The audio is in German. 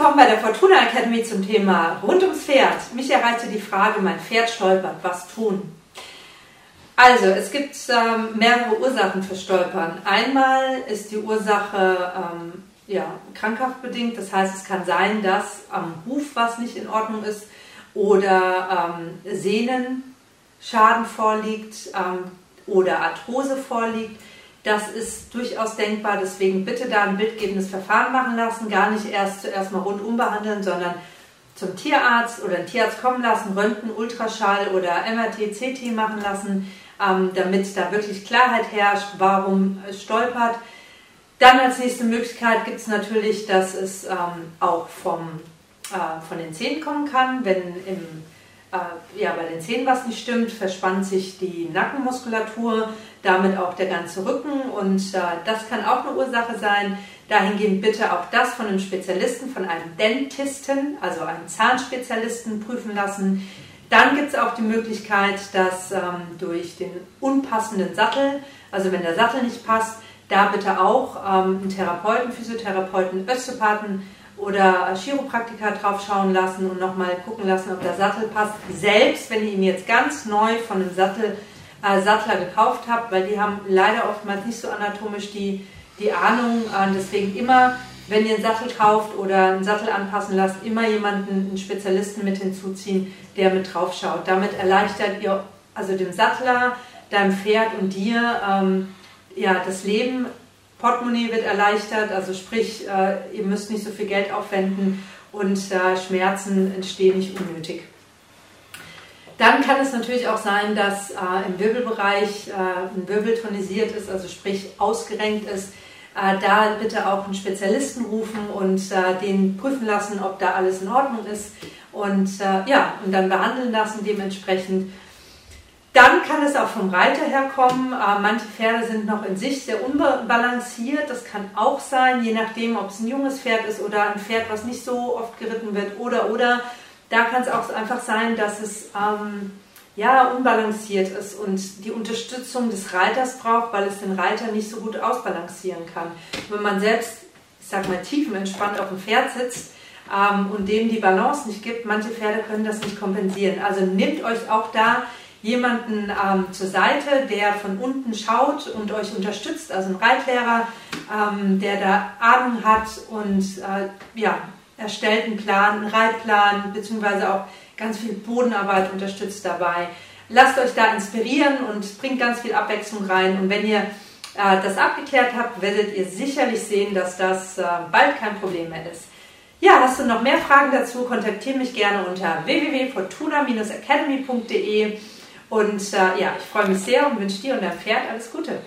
willkommen bei der Fortuna Academy zum Thema rund ums Pferd. Mich erreichte die Frage, mein Pferd stolpert, was tun? Also, es gibt ähm, mehrere Ursachen für Stolpern. Einmal ist die Ursache ähm, ja, krankhaft bedingt, das heißt, es kann sein, dass am Huf was nicht in Ordnung ist oder ähm, Sehnenschaden vorliegt ähm, oder Arthrose vorliegt. Das ist durchaus denkbar, deswegen bitte da ein bildgebendes Verfahren machen lassen, gar nicht erst zuerst mal rundum behandeln, sondern zum Tierarzt oder einen Tierarzt kommen lassen, Röntgen, Ultraschall oder MRT, CT machen lassen, ähm, damit da wirklich Klarheit herrscht, warum es stolpert. Dann als nächste Möglichkeit gibt es natürlich, dass es ähm, auch vom, äh, von den Zähnen kommen kann, wenn im äh, ja, bei den Zähnen was nicht stimmt, verspannt sich die Nackenmuskulatur, damit auch der ganze Rücken und äh, das kann auch eine Ursache sein. Dahingehend bitte auch das von einem Spezialisten, von einem Dentisten, also einem Zahnspezialisten prüfen lassen. Dann gibt es auch die Möglichkeit, dass ähm, durch den unpassenden Sattel, also wenn der Sattel nicht passt, da bitte auch ähm, einen Therapeuten, Physiotherapeuten, Osteopathen oder Chiropraktiker drauf schauen lassen und nochmal gucken lassen, ob der Sattel passt. Selbst wenn ihr ihn jetzt ganz neu von einem Sattel, äh, Sattler gekauft habt, weil die haben leider oftmals nicht so anatomisch die, die Ahnung. Äh, deswegen immer, wenn ihr einen Sattel kauft oder einen Sattel anpassen lasst, immer jemanden, einen Spezialisten mit hinzuziehen, der mit drauf schaut. Damit erleichtert ihr also dem Sattler, deinem Pferd und dir ähm, ja, das Leben Portemonnaie wird erleichtert, also sprich, äh, ihr müsst nicht so viel Geld aufwenden und äh, Schmerzen entstehen nicht unnötig. Dann kann es natürlich auch sein, dass äh, im Wirbelbereich äh, ein Wirbel tonisiert ist, also sprich ausgerenkt ist. Äh, da bitte auch einen Spezialisten rufen und äh, den prüfen lassen, ob da alles in Ordnung ist und ja, und dann behandeln lassen dementsprechend. Dann kann es auch vom Reiter herkommen. Äh, manche Pferde sind noch in sich sehr unbalanciert. Das kann auch sein, je nachdem, ob es ein junges Pferd ist oder ein Pferd, was nicht so oft geritten wird. Oder, oder. Da kann es auch einfach sein, dass es ähm, ja, unbalanciert ist und die Unterstützung des Reiters braucht, weil es den Reiter nicht so gut ausbalancieren kann. Wenn man selbst, ich sag mal, tiefenentspannt auf dem Pferd sitzt, ähm, und dem die Balance nicht gibt, manche Pferde können das nicht kompensieren. Also nehmt euch auch da jemanden ähm, zur Seite, der von unten schaut und euch unterstützt, also ein Reitlehrer, ähm, der da Ahnung hat und äh, ja, erstellt einen Plan, einen Reitplan, beziehungsweise auch ganz viel Bodenarbeit unterstützt dabei. Lasst euch da inspirieren und bringt ganz viel Abwechslung rein. Und wenn ihr äh, das abgeklärt habt, werdet ihr sicherlich sehen, dass das äh, bald kein Problem mehr ist. Ja, hast du noch mehr Fragen dazu? Kontaktiere mich gerne unter www.fortuna-academy.de und äh, ja, ich freue mich sehr und wünsche dir und deinem Pferd alles Gute.